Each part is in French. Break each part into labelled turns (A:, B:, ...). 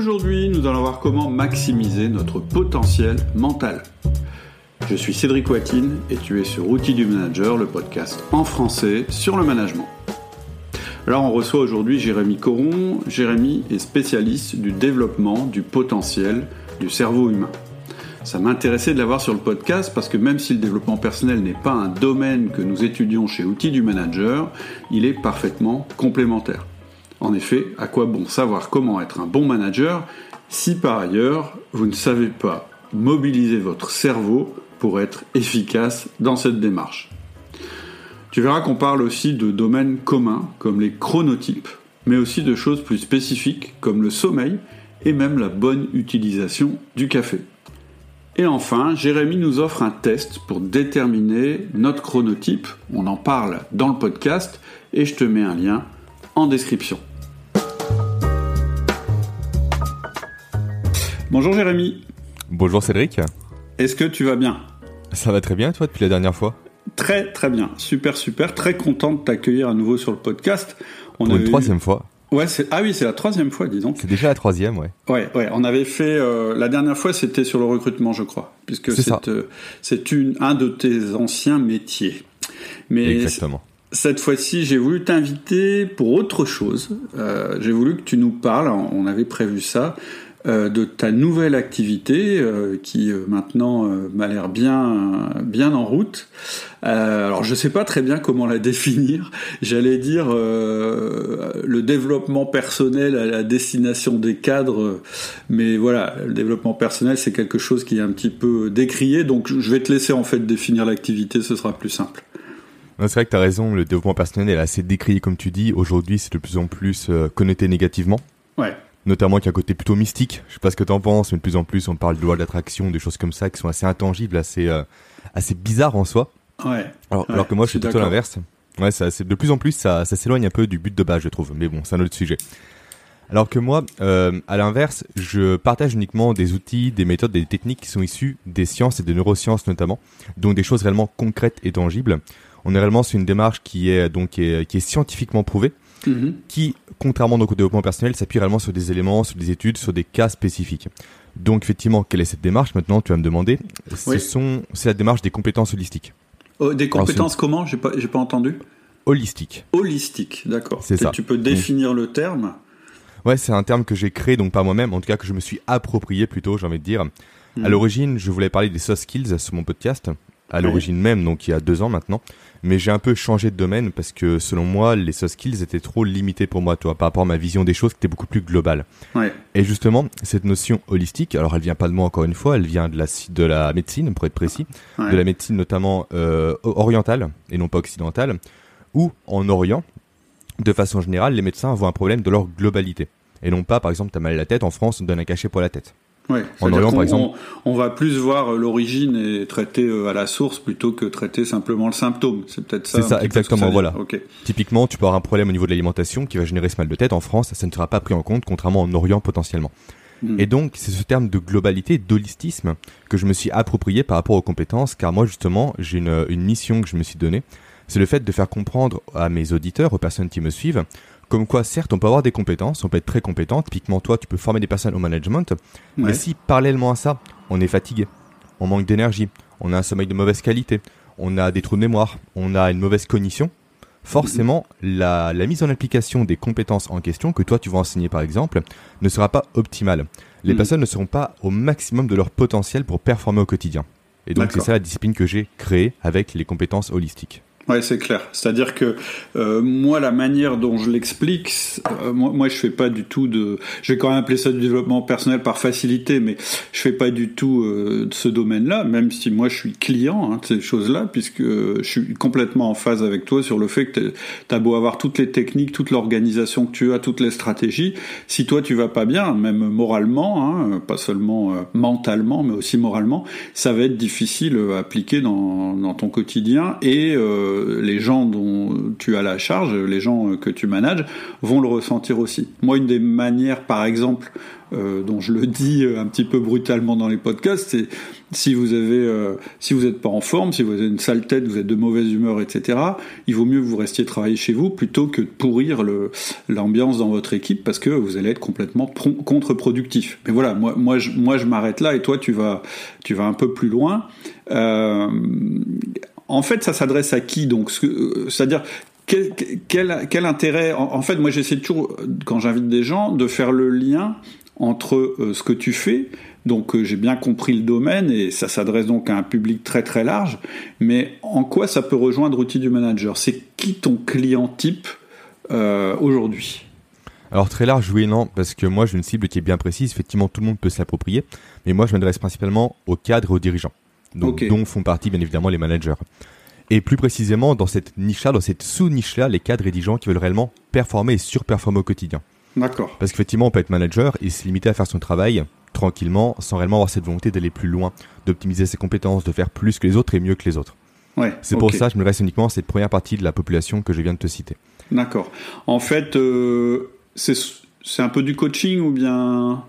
A: Aujourd'hui, nous allons voir comment maximiser notre potentiel mental. Je suis Cédric Watine et tu es sur Outils du Manager, le podcast en français sur le management. Alors on reçoit aujourd'hui Jérémy Coron. Jérémy est spécialiste du développement du potentiel du cerveau humain. Ça m'intéressait de l'avoir sur le podcast parce que même si le développement personnel n'est pas un domaine que nous étudions chez Outils du Manager, il est parfaitement complémentaire. En effet, à quoi bon savoir comment être un bon manager si par ailleurs vous ne savez pas mobiliser votre cerveau pour être efficace dans cette démarche? Tu verras qu'on parle aussi de domaines communs comme les chronotypes, mais aussi de choses plus spécifiques comme le sommeil et même la bonne utilisation du café. Et enfin, Jérémy nous offre un test pour déterminer notre chronotype. On en parle dans le podcast et je te mets un lien en description. Bonjour Jérémy.
B: Bonjour Cédric.
A: Est-ce que tu vas bien?
B: Ça va très bien toi depuis la dernière fois?
A: Très très bien, super super, très content de t'accueillir à nouveau sur le podcast.
B: On Pour une troisième fois.
A: Ouais, ah oui, c'est la troisième fois, disons.
B: C'est déjà la troisième, ouais.
A: Ouais, ouais. On avait fait euh, la dernière fois, c'était sur le recrutement, je crois, puisque c'est euh, c'est une un de tes anciens métiers.
B: Mais Exactement.
A: Cette fois-ci, j'ai voulu t'inviter pour autre chose. Euh, j'ai voulu que tu nous parles. On avait prévu ça de ta nouvelle activité euh, qui euh, maintenant m'a l'air bien bien en route. alors je sais pas très bien comment la définir. J'allais dire le développement personnel à la destination des cadres, mais voilà, le développement personnel c'est quelque chose qui est un petit peu décrié. Donc je vais te laisser en fait définir l'activité, ce sera plus simple.
B: C'est vrai que tu as raison, le développement personnel est assez décrié comme tu dis. Aujourd'hui, c'est de plus en plus connoté négativement.
A: Ouais
B: notamment qui a un côté plutôt mystique. Je sais pas ce que tu en penses, mais de plus en plus on parle de loi d'attraction, des choses comme ça qui sont assez intangibles, assez euh, assez bizarres en soi.
A: Ouais.
B: Alors, alors que moi je suis plutôt l'inverse. Ouais, ça, de plus en plus ça, ça s'éloigne un peu du but de base, je trouve. Mais bon, c'est un autre sujet. Alors que moi, euh, à l'inverse, je partage uniquement des outils, des méthodes, des techniques qui sont issues des sciences et des neurosciences notamment, donc des choses réellement concrètes et tangibles. On est réellement sur une démarche qui est donc qui est, qui est scientifiquement prouvée, Mhm. qui, contrairement donc au développement personnel, s'appuie réellement sur des éléments, sur des études, sur des cas spécifiques. Donc effectivement, quelle est cette démarche? Maintenant, tu vas me demander. Ce sont, c'est la démarche des compétences holistiques.
A: Oh, des compétences comment? J'ai pas, j'ai pas entendu.
B: Holistique.
A: Holistique, d'accord. C'est ça. Tu peux définir le terme?
B: Ouais, c'est un terme que j'ai créé donc par moi-même, en tout cas que je me suis approprié plutôt, j'ai envie de dire. À mhm. l'origine, je voulais parler des soft skills sur mon podcast, à l'origine même, donc il y a deux ans maintenant mais j'ai un peu changé de domaine parce que selon moi, les soft skills étaient trop limités pour moi, toi, par rapport à ma vision des choses qui était beaucoup plus globale. Et justement, cette notion holistique, alors elle vient pas de moi encore une fois, elle vient de la de la médecine, pour être précis, de la médecine notamment euh, orientale et non pas occidentale, où en Orient, de façon générale, les médecins voient un problème de leur globalité. Et non pas, par exemple, t'as mal à la tête, en France, on donne un cachet pour la tête.
A: Ouais, en Orient, par exemple, on, va plus voir l'origine et traiter euh, à la source plutôt que traiter simplement le symptôme. C'est peut-être ça.
B: C'est ça, exactement. voilà. Typiquement, tu peux avoir un problème au niveau de l'alimentation qui va générer ce mal de tête en France, ça ne sera pas pris en compte, contrairement en Orient potentiellement. Hmm. Et donc, c'est ce terme de globalité, d'holistisme, que je me suis approprié par rapport aux compétences, car moi, justement, j'ai une, une mission que je me suis donnée. C'est le fait de faire comprendre à mes auditeurs, aux personnes qui me suivent, comme quoi, certes, on peut avoir des compétences, on peut être très compétent. Typiquement, toi, tu peux former des personnes au management. Mais si, parallèlement à ça, on est fatigué, on manque d'énergie, on a un sommeil de mauvaise qualité, on a des trous de mémoire, on a une mauvaise cognition, forcément, la, mise en application des compétences en question, que toi tu vas enseigner par exemple, ne sera pas optimale. Les mm. personnes ne seront pas au maximum de leur potentiel pour performer au quotidien. Et donc c'est ça la discipline que j'ai créée avec les compétences holistiques.
A: Ouais, c'est clair. C'est-à-dire que euh, moi, la manière dont je l'explique, euh, moi, moi, je fais pas du tout de. Je vais quand même appeler ça du développement personnel par facilité, mais je fais pas du tout euh, de ce domaine-là, même si moi, je suis client hein, de ces choses-là, puisque je suis complètement en phase avec toi sur le fait que tu as beau avoir toutes les techniques, toute l'organisation que tu as, toutes les stratégies, si toi tu vas pas bien, même moralement, hein, pas seulement mentalement, mais aussi moralement, ça va être difficile à appliquer dans, dans ton quotidien et euh, les gens dont tu as la charge, les gens que tu manages, vont le ressentir aussi. Moi, une des manières, par exemple, euh, dont je le dis un petit peu brutalement dans les podcasts, c'est si vous avez, euh, si vous n'êtes pas en forme, si vous avez une sale tête, vous êtes de mauvaise humeur, etc. Il vaut mieux que vous restiez travailler chez vous plutôt que de pourrir l'ambiance dans votre équipe parce que vous allez être complètement contre-productif. Mais voilà, moi, moi, je, m'arrête là et toi, tu vas, tu vas un peu plus loin. Euh, en fait, ça s'adresse à qui donc C'est-à-dire quel, intérêt en, fait, moi, j'essaie toujours quand j'invite des gens de faire le lien entre euh, ce que tu fais. Donc euh, j'ai bien compris le domaine et ça s'adresse donc à un public très très large. Mais en quoi ça peut rejoindre outil du manager? C'est qui ton client type euh, aujourd'hui?
B: Alors très large, oui et non, parce que moi j'ai une cible qui est bien précise, effectivement tout le monde peut s'approprier, mais moi je m'adresse principalement aux cadres et aux dirigeants, donc, dont font partie bien évidemment les managers. Et plus précisément dans cette niche-là, dans cette sous-niche-là, les cadres et dirigeants qui veulent réellement performer et surperformer au quotidien.
A: D'accord.
B: Parce qu'effectivement, on peut être manager et se limiter à faire son travail tranquillement, sans réellement avoir cette volonté d'aller plus loin, d'optimiser ses compétences, de faire plus que les autres et mieux que les autres.
A: Ouais,
B: c'est pour ça que je me reste uniquement à cette première partie de la population que je viens de te citer.
A: D'accord. En fait, euh, c'est un peu du coaching ou bien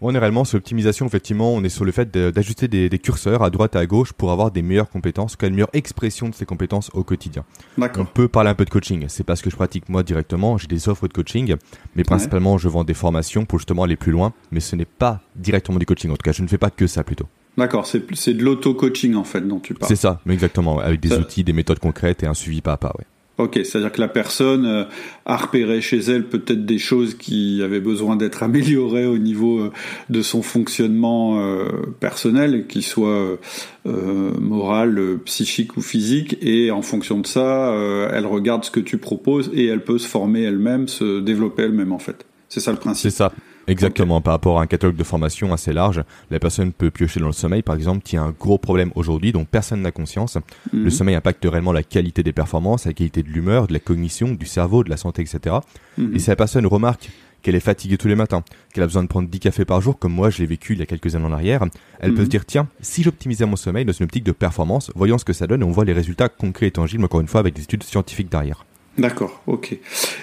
B: on est réellement sur l'optimisation, effectivement, on est sur le fait d'ajuster des, curseurs à droite et à gauche pour avoir des meilleures compétences, une meilleure expression de ces compétences au quotidien. On peut parler un peu de coaching, c'est parce que je pratique moi directement, j'ai des offres de coaching, mais principalement je vends des formations pour justement aller plus loin, mais ce n'est pas directement du coaching, en tout cas je ne fais pas que ça plutôt.
A: D'accord, c'est de l'auto-coaching en fait dont tu parles.
B: C'est ça, mais exactement, avec des outils, des méthodes concrètes et un suivi pas à pas, ouais.
A: Ok, c'est-à-dire que la personne euh, a repéré chez elle peut-être des choses qui avaient besoin d'être améliorées au niveau euh, de son fonctionnement euh, personnel, qu'il soit moral, psychique ou physique, et en fonction de ça, elle regarde ce que tu proposes et elle peut se former elle-même, se développer elle-même en fait. C'est ça le principe.
B: C'est ça. Exactement, par rapport à un catalogue de formation assez large, la personne peut piocher dans le sommeil, par exemple, qui est un gros problème aujourd'hui dont personne n'a conscience. Mhm. Le sommeil impacte réellement la qualité des performances, la qualité de l'humeur, de la cognition, du cerveau, de la santé, etc. Mhm. Et si la personne remarque qu'elle est fatiguée tous les matins, qu'elle a besoin de prendre 10 cafés par jour, comme moi je l'ai vécu il y a quelques années en arrière, elle peut mhm. se dire, tiens, si j'optimisais mon sommeil dans une optique de performance, voyons ce que ça donne et on voit les résultats concrets et tangibles, encore une fois, avec des études scientifiques derrière.
A: D'accord, ok.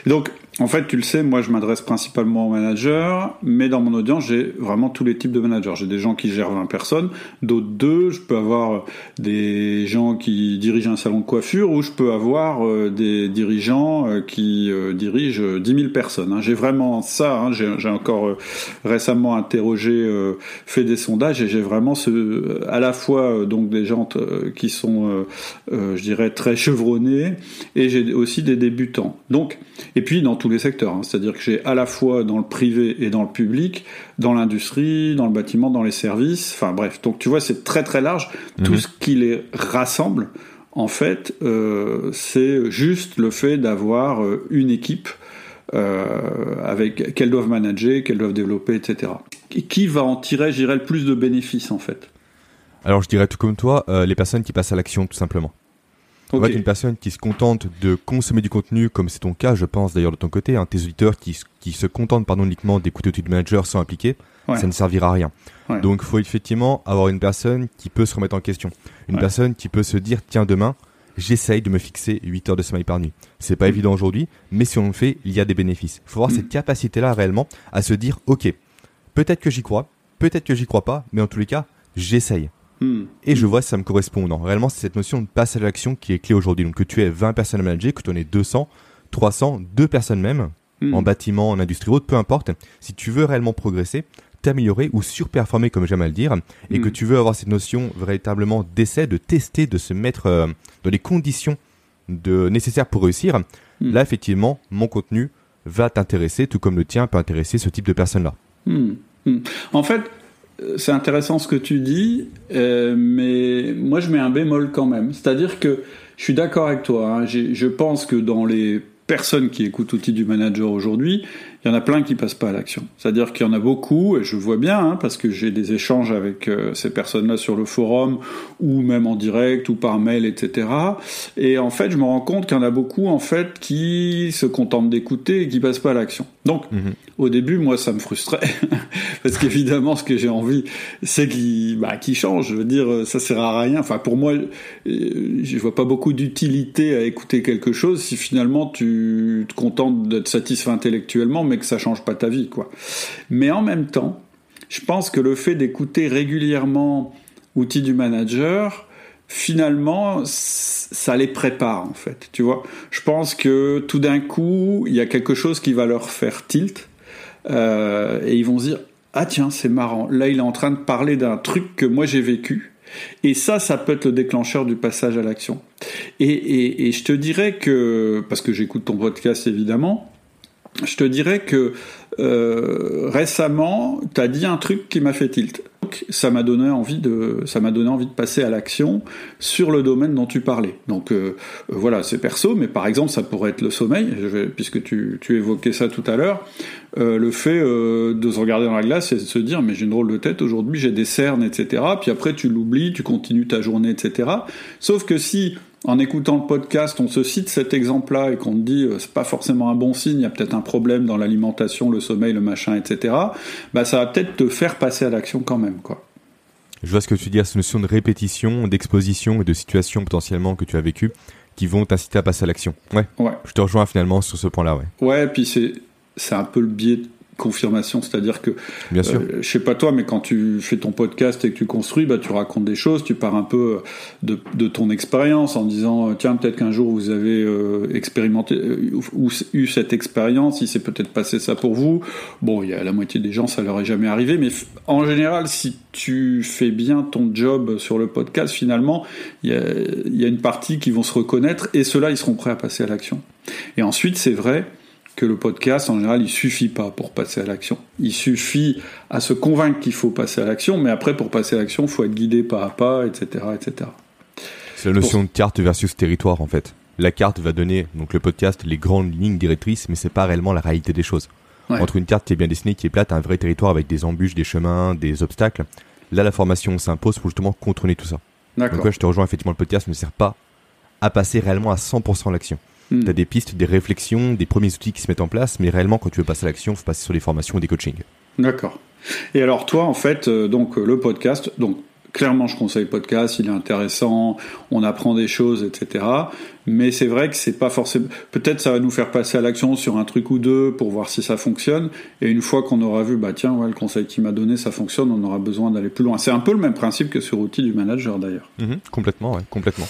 A: Donc, en fait, tu le sais, moi je m'adresse principalement aux managers, mais dans mon audience, j'ai vraiment tous les types de managers. J'ai des gens qui gèrent 20 personnes, d'autres deux, je peux avoir des gens qui dirigent un salon de coiffure, ou je peux avoir euh, des dirigeants euh, qui euh, dirigent 10 000 personnes. Hein. J'ai vraiment ça, hein. j'ai encore récemment interrogé, fait des sondages, et j'ai vraiment ce, à la fois donc des gens qui sont, je dirais, très chevronnés, et j'ai aussi des débutants. Donc, et puis dans tous les secteurs, hein. c'est-à-dire que j'ai à la fois dans le privé et dans le public, dans l'industrie, dans le bâtiment, dans les services, enfin bref. Donc tu vois, c'est très très large. Tout mhm. ce qui les rassemble, en fait, euh, c'est juste le fait d'avoir euh, une équipe euh, avec qu'elles doivent manager, qu'elles doivent développer, etc. Et qui va en tirer, je dirais, le plus de bénéfices en fait?
B: Alors je dirais tout comme toi, les personnes qui passent à l'action tout simplement. En fait, une personne qui se contente de consommer du contenu, comme c'est ton cas, je pense d'ailleurs de ton côté, hein, tes auditeurs qui, qui se contentent pardon uniquement d'écouter au de manager sans appliquer, ça ne servira à rien. Donc, il faut effectivement avoir une personne qui peut se remettre en question, une personne qui peut se dire tiens demain, j'essaye de me fixer 8 heures de sommeil par nuit. C'est pas mm. évident aujourd'hui, mais si on le fait, il y a des bénéfices. Il faut avoir mm. cette capacité-là réellement à se dire ok, peut-être que j'y crois, peut-être que j'y crois pas, mais en tous les cas, j'essaye. Et je vois si ça me correspond. Non, réellement, c'est cette notion de passage à l'action qui est clé aujourd'hui. Donc, que tu aies 20 personnes à manager, que tu en aies 200, 300, 2 personnes même, hmm. en bâtiment, en industrie haute, peu importe. Si tu veux réellement progresser, t'améliorer ou surperformer, comme j'aime à le dire, et que hmm. tu veux avoir cette notion véritablement d'essai, de tester, de se mettre euh, dans les conditions de, nécessaires pour réussir, hmm. là, effectivement, mon contenu va t'intéresser, tout comme le tien peut intéresser ce type de personnes-là.
A: En fait, c'est intéressant ce que tu dis, euh, mais moi je mets un bémol quand même. C'est-à-dire que je suis d'accord avec toi. Hein. je pense que dans les personnes qui écoutent Outils du Manager aujourd'hui, il y en a plein qui passent pas à l'action. C'est-à-dire qu'il y en a beaucoup, et je vois bien, hein, parce que j'ai des échanges avec euh, ces personnes-là sur le forum, ou même en direct, ou par mail, etc. Et en fait, je me rends compte qu'il y en a beaucoup, en fait, qui se contentent d'écouter et qui passent pas à l'action. Donc, mhm. au début, moi, ça me frustrait, parce qu'évidemment, ce que j'ai envie, c'est qu'ils bah, changent. Je veux dire, ça sert à rien. Enfin, pour moi, euh, je vois pas beaucoup d'utilité à écouter quelque chose si finalement tu te contentes d'être satisfait intellectuellement, mais que ça change pas ta vie, quoi. Mais en même temps, je pense que le fait d'écouter régulièrement outils du manager, finalement, ça les prépare en fait. Tu vois, je pense que tout d'un coup, il y a quelque chose qui va leur faire tilt euh, et ils vont se dire ah tiens c'est marrant. Là, il est en train de parler d'un truc que moi j'ai vécu. Et ça, ça peut être le déclencheur du passage à l'action. Et, et, je te dirais que, parce que j'écoute ton podcast évidemment, je te dirais que euh, récemment, tu as dit un truc qui m'a fait tilt. Ça m'a donné envie de, ça m'a donné envie de passer à l'action sur le domaine dont tu parlais. Donc euh, voilà, c'est perso, mais par exemple, ça pourrait être le sommeil, puisque tu, tu évoquais ça tout à l'heure. Euh, le fait de se regarder dans la glace et de se dire mais j'ai une drôle de tête aujourd'hui, j'ai des cernes, etc. Puis après tu l'oublies, tu continues ta journée, etc. Sauf que si en écoutant le podcast, on se cite cet exemple-là et qu'on te dit euh, c'est pas forcément un bon signe, il y a peut-être un problème dans l'alimentation, le sommeil, le machin, etc. Bah ça va peut-être te faire passer à l'action quand même, quoi.
B: Je vois ce que tu dis, cette notion de répétition, d'exposition et de situation potentiellement que tu as vécu qui vont t'inciter à passer à l'action. Ouais. ouais. Je te rejoins finalement sur ce point-là, ouais.
A: Ouais, puis c'est c'est un peu le biais confirmation, c'est-à-dire que,
B: Bien sûr.
A: Euh, je sais pas toi, mais quand tu fais ton podcast et que tu construis, bah, tu racontes des choses, tu pars un peu de, de ton expérience en disant, euh, tiens, peut-être qu'un jour vous avez euh, expérimenté ou eu cette expérience, il s'est peut-être passé ça pour vous. Bon, il y a la moitié des gens, ça leur est jamais arrivé, mais en général, si tu fais bien ton job sur le podcast, finalement, il y a, y a une partie qui vont se reconnaître et ceux-là, ils seront prêts à passer à l'action. Et ensuite, c'est vrai, que le podcast, en général, il suffit pas pour passer à l'action. Il suffit à se convaincre qu'il faut passer à l'action, mais après, pour passer à l'action, il faut être guidé pas à pas, etc., etc.
B: C'est la notion de carte versus territoire, en fait. La carte va donner, donc le podcast, les grandes lignes directrices, mais c'est pas réellement la réalité des choses. Entre une carte qui est bien dessinée, qui est plate, un vrai territoire avec des embûches, des chemins, des obstacles, là, la formation s'impose pour justement contrôler tout ça. Donc ouais, je te rejoins, effectivement, le podcast ne sert pas à passer réellement à 100% l'action. Hmm. Tu as des pistes, des réflexions, des premiers outils qui se mettent en place, mais réellement, quand tu veux passer à l'action, il faut passer sur des formations ou des coachings.
A: D'accord. Et alors, toi, en fait, euh, donc le podcast, donc clairement, je conseille le podcast, il est intéressant, on apprend des choses, etc. Mais c'est vrai que c'est pas forcément. Peut-être ça va nous faire passer à l'action sur un truc ou deux pour voir si ça fonctionne. Et une fois qu'on aura vu, bah tiens, ouais, le conseil qu'il m'a donné, ça fonctionne, on aura besoin d'aller plus loin. C'est un peu le même principe que sur outil du manager d'ailleurs.
B: Mhm, complètement, ouais, complètement.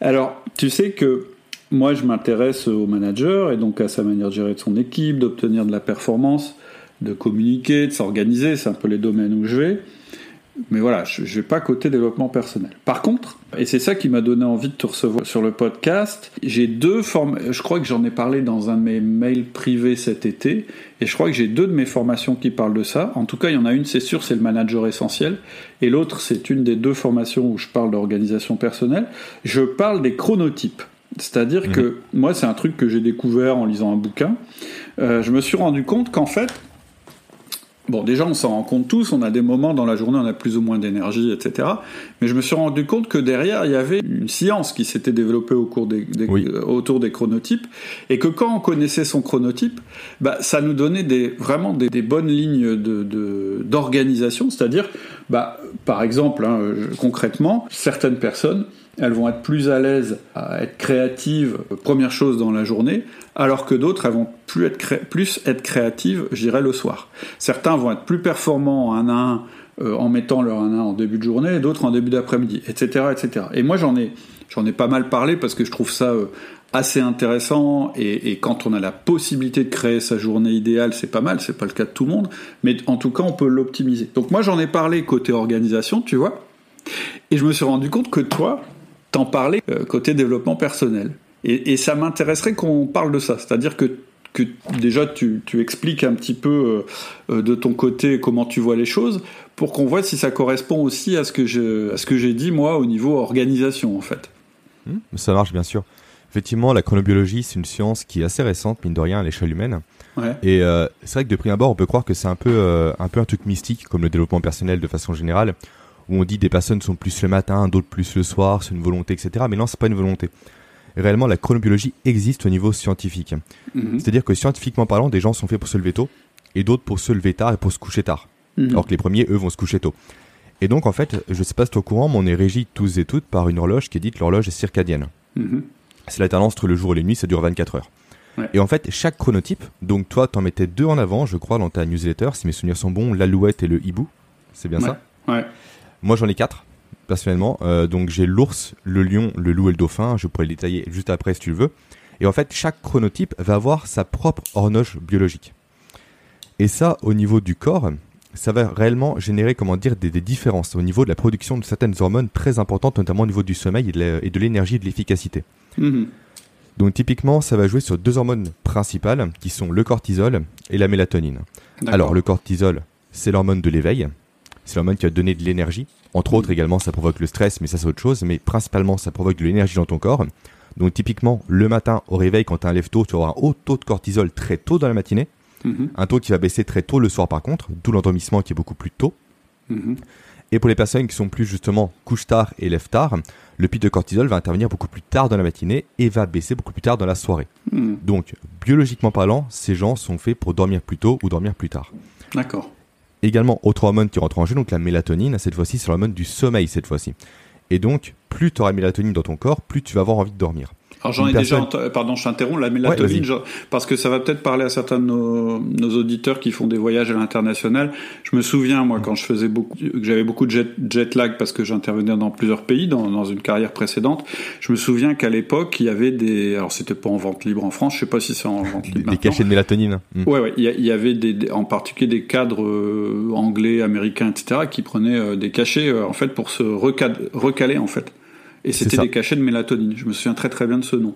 A: Alors, tu sais que moi, je m'intéresse au manager et donc à sa manière de gérer son équipe, d'obtenir de la performance, de communiquer, de s'organiser. C'est un peu les domaines où je vais. Mais voilà, je ne vais pas côté développement personnel. Par contre, et c'est ça qui m'a donné envie de te recevoir sur le podcast, j'ai deux formes. Je crois que j'en ai parlé dans un de mes mails privés cet été, et je crois que j'ai deux de mes formations qui parlent de ça. En tout cas, il y en a une, c'est sûr, c'est le manager essentiel, et l'autre, c'est une des deux formations où je parle d'organisation personnelle. Je parle des chronotypes. C'est-à-dire mhm. que moi, c'est un truc que j'ai découvert en lisant un bouquin. Euh, je me suis rendu compte qu'en fait, bon, déjà, on s'en rend compte tous, on a des moments dans la journée, on a plus ou moins d'énergie, etc. Mais je me suis rendu compte que derrière, il y avait une science qui s'était développée au cours des, autour des chronotypes, et que quand on connaissait son chronotype, bah, ça nous donnait des, vraiment des, bonnes lignes d'organisation. De, C'est-à-dire, bah, par exemple, hein, concrètement, certaines personnes elles vont être plus à l'aise à être créatives euh, première chose dans la journée, alors que d'autres elles vont plus être, plus être créatives, je dirais, le soir. Certains vont être plus performants un à un euh, en mettant leur un à un en début de journée, d'autres en début d'après-midi, etc., etc. Et moi j'en ai ai pas mal parlé parce que je trouve ça euh, assez intéressant et, et, quand on a la possibilité de créer sa journée idéale, c'est pas mal, c'est pas le cas de tout le monde, mais en tout cas on peut l'optimiser. Donc moi j'en ai parlé côté organisation, tu vois, et je me suis rendu compte que toi, t'en parler euh, côté développement personnel. Et, ça m'intéresserait qu'on parle de ça, c'est-à-dire que, que déjà tu, tu, expliques un petit peu euh, euh, de ton côté comment tu vois les choses, pour qu'on voit si ça correspond aussi à ce que j'ai dit moi au niveau organisation en fait.
B: Mmh, ça marche bien sûr. Effectivement, la chronobiologie, c'est une science qui est assez récente, mine de rien, à l'échelle humaine. Et euh, c'est vrai que de prime abord, on peut croire que c'est un peu, euh, un peu un truc mystique, comme le développement personnel de façon générale, où on dit des personnes sont plus le matin, d'autres plus le soir, c'est une volonté, etc. Mais non, c'est pas une volonté. réellement, la chronobiologie existe au niveau scientifique. Mhm. C'est-à-dire que scientifiquement parlant, des gens sont faits pour se lever tôt, et d'autres pour se lever tard et pour se coucher tard. Mhm. Alors que les premiers, eux, vont se coucher tôt. Et donc, en fait, je sais pas si tu es au courant, mais on est régi tous et toutes par une horloge qui est dite l'horloge circadienne. Mhm. C'est l'alternance entre le jour et les nuits, ça dure 24 heures. Et en fait, chaque chronotype, donc toi, t'en mettais deux en avant, je crois, dans ta newsletter, si mes souvenirs sont bons, l'alouette et le hibou. C'est bien ça?
A: Ouais.
B: Moi, j'en ai quatre, personnellement. Euh, donc, j'ai l'ours, le lion, le loup et le dauphin. Je pourrais le détailler juste après si tu le veux. Et en fait, chaque chronotype va avoir sa propre horloge biologique. Et ça, au niveau du corps, ça va réellement générer, comment dire, des, différences au niveau de la production de certaines hormones très importantes, notamment au niveau du sommeil et de l'énergie et de l'efficacité. Mhm. Donc typiquement, ça va jouer sur deux hormones principales qui sont le cortisol et la mélatonine. Alors le cortisol, c'est l'hormone de l'éveil, c'est l'hormone qui va donner de l'énergie. Entre autres également, ça provoque le stress, mais ça c'est autre chose. Mais principalement, ça provoque de l'énergie dans ton corps. Donc typiquement, le matin au réveil, quand tu un lève tôt, tu avoir un haut taux de cortisol très tôt dans la matinée. Mhm. Un taux qui va baisser très tôt le soir par contre, d'où l'endormissement qui est beaucoup plus tôt. Mhm. Et pour les personnes qui sont plus justement couche tard et lève tard, le pic de cortisol va intervenir beaucoup plus tard dans la matinée et va baisser beaucoup plus tard dans la soirée. Hmm. Donc, biologiquement parlant, ces gens sont faits pour dormir plus tôt ou dormir plus tard.
A: D'accord.
B: Également, autre hormone qui rentre en jeu, donc la mélatonine, cette fois-ci, c'est l'hormone du sommeil cette fois-ci. Et donc, plus tu auras mélatonine dans ton corps, plus tu vas avoir envie de dormir.
A: Alors j'en ai déjà, pardon, je t'interromps, la mélatonine, parce que ça va peut-être parler à certains de nos, nos, auditeurs qui font des voyages à l'international. Je me souviens, moi, quand je faisais beaucoup, que j'avais beaucoup de jet, jet, lag parce que j'intervenais dans plusieurs pays, dans, dans, une carrière précédente. Je me souviens qu'à l'époque, il y avait des, alors c'était pas en vente libre en France, je sais pas si c'est en vente libre.
B: Des, cachets de mélatonine.
A: Hmm. Ouais, ouais, il y, avait des, en particulier des cadres euh, anglais, américains, etc., qui prenaient euh, des cachets, euh, en fait, pour se recaler, en fait. Et c'était des cachets de mélatonine. Je me souviens très très bien de ce nom.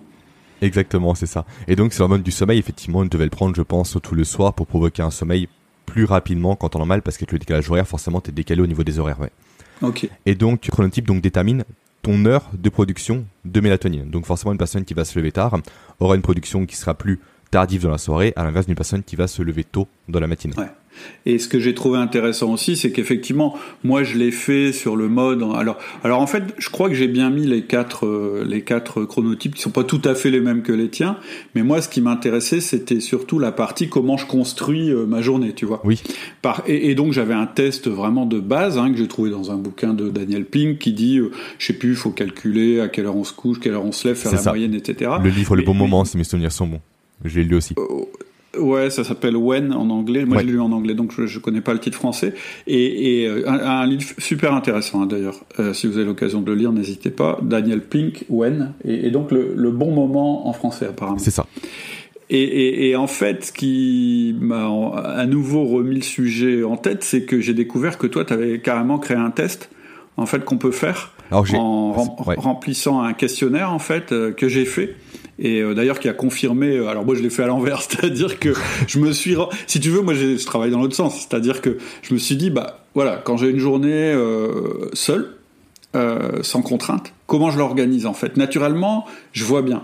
B: Exactement, c'est ça. Et donc, c'est l'hormone du sommeil, effectivement, on devait le prendre, je pense, tout le soir pour provoquer un sommeil plus rapidement quand on est mal, parce que le décalage horaire, forcément, t'es décalé au niveau des horaires, ouais.
A: Ok.
B: Et donc, chronotype donc détermine ton heure de production de mélatonine. Donc, forcément, une personne qui va se lever tard aura une production qui sera plus tardive dans la soirée, à l'inverse d'une personne qui va se lever tôt dans la matinée.
A: Ouais. Et ce que j'ai trouvé intéressant aussi, c'est qu'effectivement, moi, je l'ai fait sur le mode. Alors, alors en fait, je crois que j'ai bien mis les quatre, euh, les quatre chronotypes qui sont pas tout à fait les mêmes que les tiens. Mais moi, ce qui m'intéressait, c'était surtout la partie comment je construis euh, ma journée, tu vois.
B: Oui.
A: Par, et, donc, j'avais un test vraiment de base hein, que j'ai trouvé dans un bouquin de Daniel Pink qui dit, euh, je sais plus, il faut calculer à quelle heure on se couche, quelle heure on se lève, faire la moyenne, etc.
B: Le livre, le bon moment, si mes souvenirs sont bons. Je l'ai lu aussi.
A: Ouais, ça s'appelle When en anglais. Moi, je l'ai lu en anglais, donc je, je connais pas le titre français. Et, et euh, un, livre super intéressant hein, d'ailleurs. Euh, si vous avez l'occasion de le lire, n'hésitez pas. Daniel Pink, When, et, et donc le, le, bon moment en français apparemment.
B: C'est ça.
A: Et, et, et, en fait, ce qui m'a à nouveau remis le sujet en tête, c'est que j'ai découvert que toi, tu avais carrément créé un test, en fait, qu'on peut faire Alors, en remplissant un questionnaire, en fait, euh, que j'ai fait et euh, d'ailleurs qui a confirmé. Euh, alors moi je l'ai fait à l'envers, c'est-à-dire que je me suis, si tu veux, moi je travaille dans l'autre sens, c'est-à-dire que je me suis dit bah voilà, quand j'ai une journée euh, seule, sans contrainte, comment je l'organise en fait? Naturellement, je vois bien.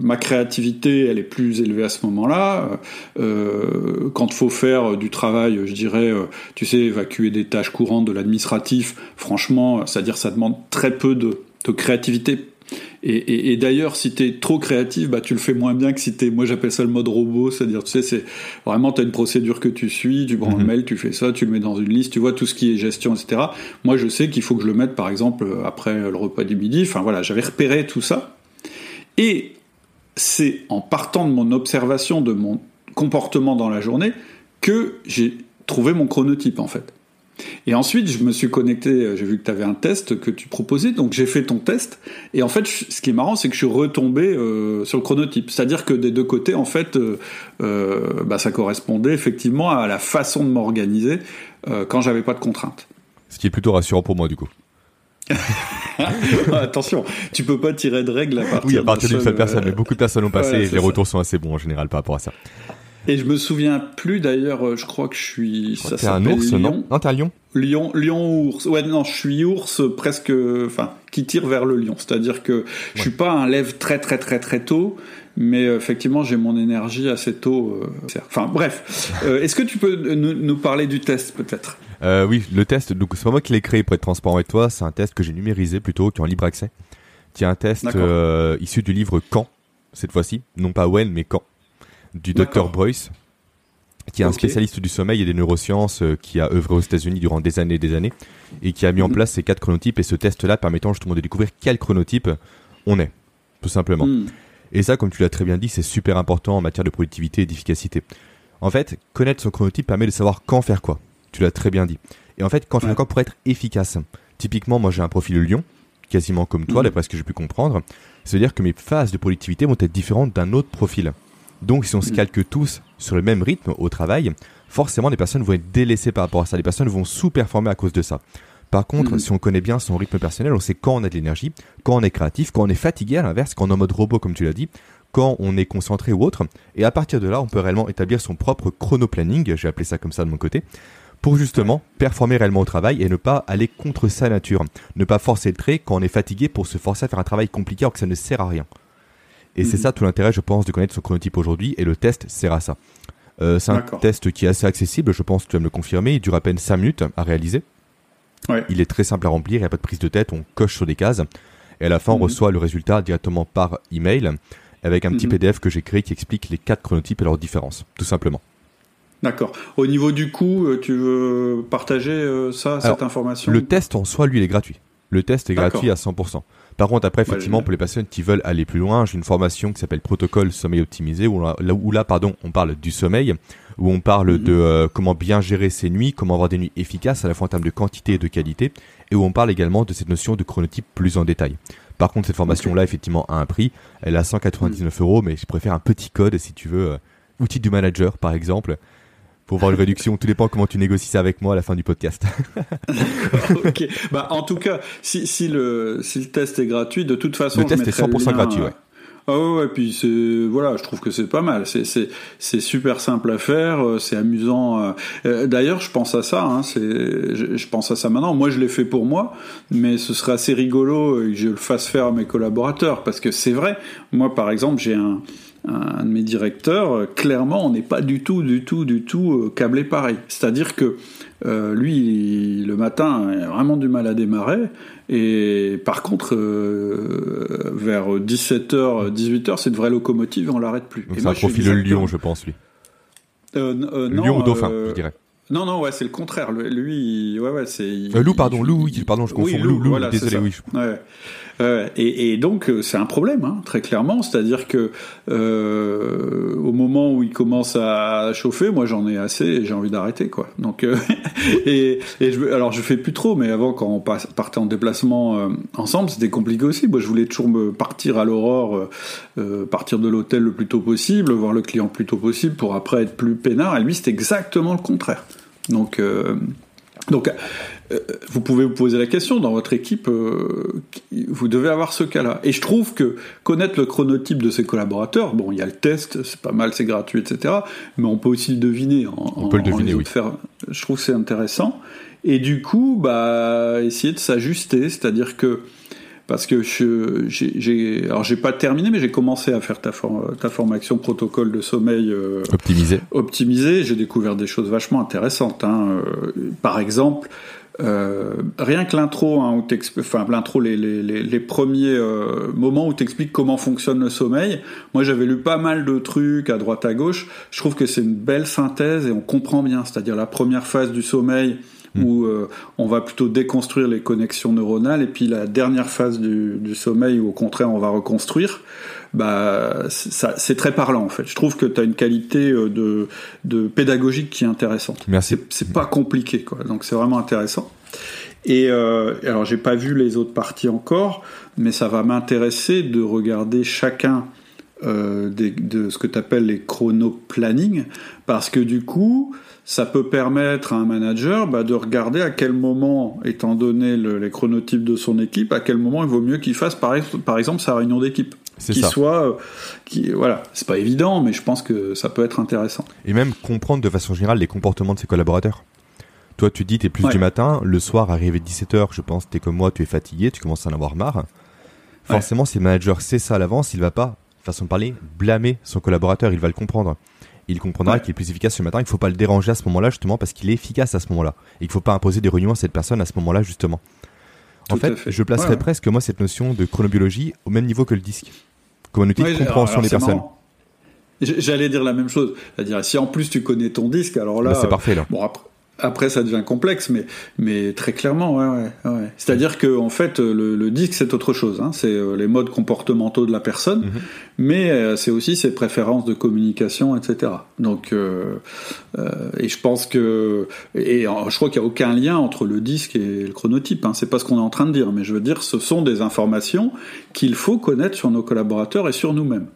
A: Ma créativité, elle est plus élevée à ce moment-là. Quand il faut faire du travail, je dirais, tu sais, évacuer des tâches courantes de l'administratif, franchement, c'est-à-dire ça demande très peu de créativité et, et, et d'ailleurs, si t'es trop créatif, bah tu le fais moins bien que si t'es. Moi, j'appelle ça le mode robot, c'est-à-dire, tu sais, c'est vraiment t'as une procédure que tu suis, tu prends un mhm. mail, tu fais ça, tu le mets dans une liste, tu vois tout ce qui est gestion, etc. Moi, je sais qu'il faut que je le mette, par exemple, après le repas du midi. Enfin voilà, j'avais repéré tout ça. Et c'est en partant de mon observation de mon comportement dans la journée que j'ai trouvé mon chronotype en fait. Et ensuite, je me suis connecté, euh, j'ai vu que tu avais un test que tu proposais, donc j'ai fait ton test. Et en fait, ce qui est marrant, c'est que je suis retombé euh, sur le chronotype. C'est-à-dire que des deux côtés, en fait, euh, bah, ça correspondait effectivement à la façon de m'organiser quand j'avais pas de contraintes.
B: Ce qui est plutôt rassurant pour moi, du coup.
A: Attention, tu peux pas tirer de règles à partir
B: Oui, à partir d'une seule personne, mais beaucoup de personnes ont passé et les retours sont assez bons en général par rapport à ça.
A: Et je me souviens plus d'ailleurs, euh, je crois que je suis.
B: Ça t'es un ours, non Non, t'es un lion
A: Lion, lion ours. Ouais, non, je suis ours presque, enfin, qui tire vers le lion. C'est-à-dire que je suis pas un lève très très très très tôt, mais euh, effectivement j'ai mon énergie assez tôt. Euh, enfin bref, est-ce que tu peux nous, parler du test peut-être?
B: Oui, le test. Donc c'est pas moi qui l'ai créé pour être transparent avec toi. C'est un test que j'ai numérisé plutôt, qui est en libre accès. Qui est un test issu du livre Quand cette fois-ci, non pas When mais Quand du docteur Boyce, qui est un spécialiste du sommeil et des neurosciences, euh, qui a œuvré aux États-Unis durant des années et des années, et qui a mis en mhm. place ces quatre chronotypes et ce test-là permettant justement de découvrir quel chronotype on est, tout simplement. Hmm. Et ça, comme tu l'as très bien dit, c'est super important en matière de productivité et d'efficacité. En fait, connaître son chronotype permet de savoir quand faire quoi. Tu l'as très bien dit. Et en fait, quand faire quoi pour être efficace? Typiquement, moi j'ai un profil lion, quasiment comme toi, hmm. d'après ce que j'ai pu comprendre. C'est-à-dire que mes phases de productivité vont être différentes d'un autre profil. Donc si on se mm. calque tous sur le même rythme au travail, forcément les personnes vont être délaissées par rapport à ça. Les personnes vont sous-performer à cause de ça. Par contre, mm. si on connaît bien son rythme personnel, on sait quand on a de l'énergie, quand on est créatif, quand on est fatigué à l'inverse, quand on est en mode robot comme tu l'as dit, quand on est concentré ou autre. Et à partir de là, on peut réellement établir son propre chrono-planning, j'ai appelé ça comme ça de mon côté, pour justement performer réellement au travail et ne pas aller contre sa nature. Ne pas forcer le trait quand on est fatigué pour se forcer à faire un travail compliqué alors que ça ne sert à rien. Et c'est mhm. ça tout l'intérêt, je pense, de connaître son chronotype aujourd'hui, et le test sert à ça. Euh, c'est un test qui est assez accessible, je pense que tu vas me le confirmer, il dure à peine 5 minutes à réaliser. Ouais. Il est très simple à remplir, il n'y a pas de prise de tête, on coche sur des cases, et à la fin on mhm. reçoit le résultat directement par email, avec un petit mhm. PDF que j'ai créé qui explique les quatre chronotypes et leurs différences, tout simplement.
A: D'accord. Au niveau du coût, euh, tu veux partager euh, ça, cette information
B: Le test en soi, lui, il est gratuit. Le test est gratuit à 100%. Par contre, après, effectivement, pour les personnes qui veulent aller plus loin, j'ai une formation qui s'appelle Protocole Sommeil Optimisé, où là, où là, pardon, on parle du sommeil, où on parle mhm. de euh, comment bien gérer ses nuits, comment avoir des nuits efficaces à la fois en termes de quantité et de qualité, et où on parle également de cette notion de chronotype plus en détail. Par contre, cette formation-là, effectivement, a un prix. Elle a 199 mhm. euros, mais je préfère un petit code si tu veux. Euh, outil du manager, par exemple, pour voir une réduction. Tout dépend comment tu négocies ça avec moi à la fin du podcast.
A: ok. Bah, en tout cas, si, si, le, si le test est gratuit, de toute façon.
B: Le test est 100% gratuit, ouais.
A: Ah ouais, ouais, puis c'est voilà, je trouve que c'est pas mal. C'est c'est c'est super simple à faire, euh, c'est amusant. Euh. Euh, d'ailleurs, je pense à ça. Hein, c'est je, je, pense à ça maintenant. Moi, je l'ai fait pour moi, mais ce serait assez rigolo que je le fasse faire à mes collaborateurs parce que c'est vrai. Moi, par exemple, j'ai un un de mes directeurs, euh, clairement, on n'est pas du tout, du tout, du tout euh, câblé pareil. C'est-à-dire que euh, lui, le matin, il a vraiment du mal à démarrer. Et par contre, vers 17h, 18h, c'est de vraie locomotive et on l'arrête plus.
B: Donc et ça profile le lion, je pense, lui. lion ou dauphin, je dirais.
A: Non, non, ouais, c'est le contraire. Lui, ouais, ouais, c'est.
B: loup, pardon, loup, oui, pardon, je confonds. loup, loup, désolé, oui.
A: Ouais. Euh, et, donc euh, c'est un problème, hein, très clairement. C'est-à-dire que euh, au moment où il commence à chauffer, moi j'en ai assez et j'ai envie d'arrêter, quoi. Donc et, et je, alors je fais plus trop, mais avant quand on partait en déplacement ensemble, c'était compliqué aussi. Moi je voulais toujours me partir à l'aurore, partir de l'hôtel le plus tôt possible, voir le client le plus tôt possible pour après être plus peinard. Et lui c'était exactement le contraire. Donc donc, vous pouvez vous poser la question dans votre équipe, euh, vous devez avoir ce cas-là. Et je trouve que connaître le chronotype de ses collaborateurs, bon, il y a le test, c'est pas mal, c'est gratuit, etc. Mais on peut aussi le deviner.
B: on peut le deviner, oui.
A: Faire, je trouve que c'est intéressant. Et du coup, bah, essayer de s'ajuster, c'est-à-dire que parce que je, j'ai, alors j'ai pas terminé, mais j'ai commencé à faire ta, ta formation protocole de sommeil euh,
B: optimisé.
A: Optimisé, j'ai découvert des choses vachement intéressantes. Hein. par exemple, euh, rien que l'intro, hein, enfin l'intro, les, les, les, premiers euh, moments où tu expliques comment fonctionne le sommeil. Moi, j'avais lu pas mal de trucs à droite à gauche. Je trouve que c'est une belle synthèse et on comprend bien. C'est-à-dire la première phase du sommeil hmm. où euh, on va plutôt déconstruire les connexions neuronales et puis la dernière phase du, du sommeil où au contraire on va reconstruire bah c'est très parlant en fait. Je trouve que tu as une qualité euh, de, de pédagogique qui est intéressante.
B: Merci.
A: C'est pas compliqué quoi, donc c'est vraiment intéressant. Et euh, alors j'ai pas vu les autres parties encore, mais ça va m'intéresser de regarder chacun euh, de ce que tu appelles les chronoplanning, parce que du coup, ça peut permettre à un manager bah, de regarder à quel moment, étant donné les chronotypes de son équipe, à quel moment il vaut mieux qu'il fasse par, par exemple sa réunion d'équipe. Qui soit, qui voilà, c'est pas évident, mais je pense que ça peut être intéressant.
B: Et même comprendre de façon générale les comportements de ses collaborateurs. Toi, tu dis, t'es plus du matin, le soir, arrivé 17h, je pense, t'es comme moi, tu es fatigué, tu commences à en avoir marre. Forcément, si le manager sait ça à l'avance, il va pas, façon de parler, blâmer son collaborateur, il va le comprendre. Il comprendra qu'il est plus efficace ce matin, il faut pas le déranger à ce moment-là, justement, parce qu'il est efficace à ce moment-là. Et il faut pas imposer des réunions à cette personne à ce moment-là, justement. en fait, je placerais presque, moi, cette notion de chronobiologie au même niveau que le disque. Comme un outil de compréhension des personnes.
A: J'allais dire la même chose. C'est-à-dire, si en plus tu connais ton disque, alors là.
B: Bah, c'est parfait, là.
A: Bon, après, après, ça devient complexe, mais, mais très clairement, ouais, ouais, ouais. C'est-à-dire que en fait, le, le disque c'est autre chose. Hein. C'est euh, les modes comportementaux de la personne, mhm. mais euh, c'est aussi ses préférences de communication, etc. Donc, euh, et je pense que, et je crois qu'il n'y a aucun lien entre le disque et le chronotype. Hein. C'est pas ce qu'on est en train de dire, mais je veux dire, ce sont des informations qu'il faut connaître sur nos collaborateurs et sur nous-mêmes.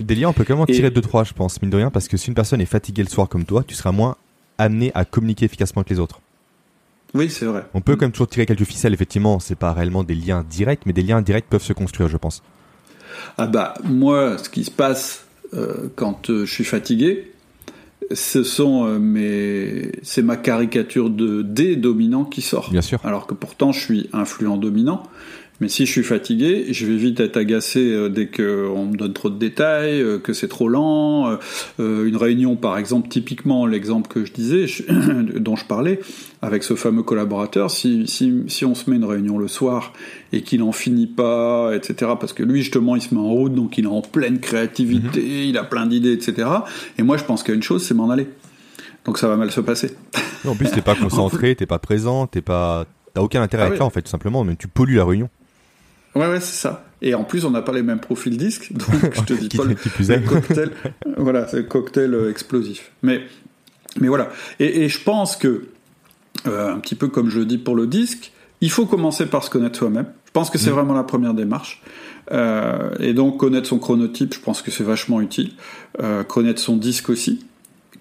B: Des liens, on peut quand même en tirer deux trois, je pense, mine de rien, parce que si une personne est fatiguée le soir comme toi, tu seras moins amené à communiquer efficacement avec les autres.
A: Oui, c'est vrai.
B: On peut quand même toujours tirer quelques ficelles, effectivement, c'est pas réellement des liens directs, mais des liens directs peuvent se construire, je pense.
A: Ah bah, moi, ce qui se passe euh, quand euh, je suis fatigué, ce sont euh, mes... c'est ma caricature de D dominant qui sort.
B: Bien sûr.
A: Alors que pourtant, je suis influent dominant. Mais si je suis fatigué, je vais vite être agacé euh, dès qu'on me donne trop de détails, euh, que c'est trop lent. Euh, une réunion, par exemple, typiquement l'exemple que je disais, dont je parlais, avec ce fameux collaborateur, si, si, si on se met une réunion le soir et qu'il n'en finit pas, etc., parce que lui, justement, il se met en route, donc il est en pleine créativité, mhm. il a plein d'idées, etc. Et moi, je pense qu'il y a une chose, c'est m'en aller. Donc ça va mal se passer.
B: En plus, t'es pas concentré, t'es pas présent, t'es pas, t'as aucun intérêt à être là, en fait, tout simplement, mais tu pollues la réunion.
A: Ouais, ouais, c'est ça. Et en plus, on n'a pas les mêmes profils disques, donc je te dis pas le, cocktail. voilà, c'est le cocktail euh, explosif. Mais, mais voilà. Et, je pense que, euh, un petit peu comme je dis pour le disque, il faut commencer par se connaître soi-même. Je pense que c'est mm. vraiment la première démarche. Euh, et donc connaître son chronotype, je pense que c'est vachement utile. connaître son disque aussi.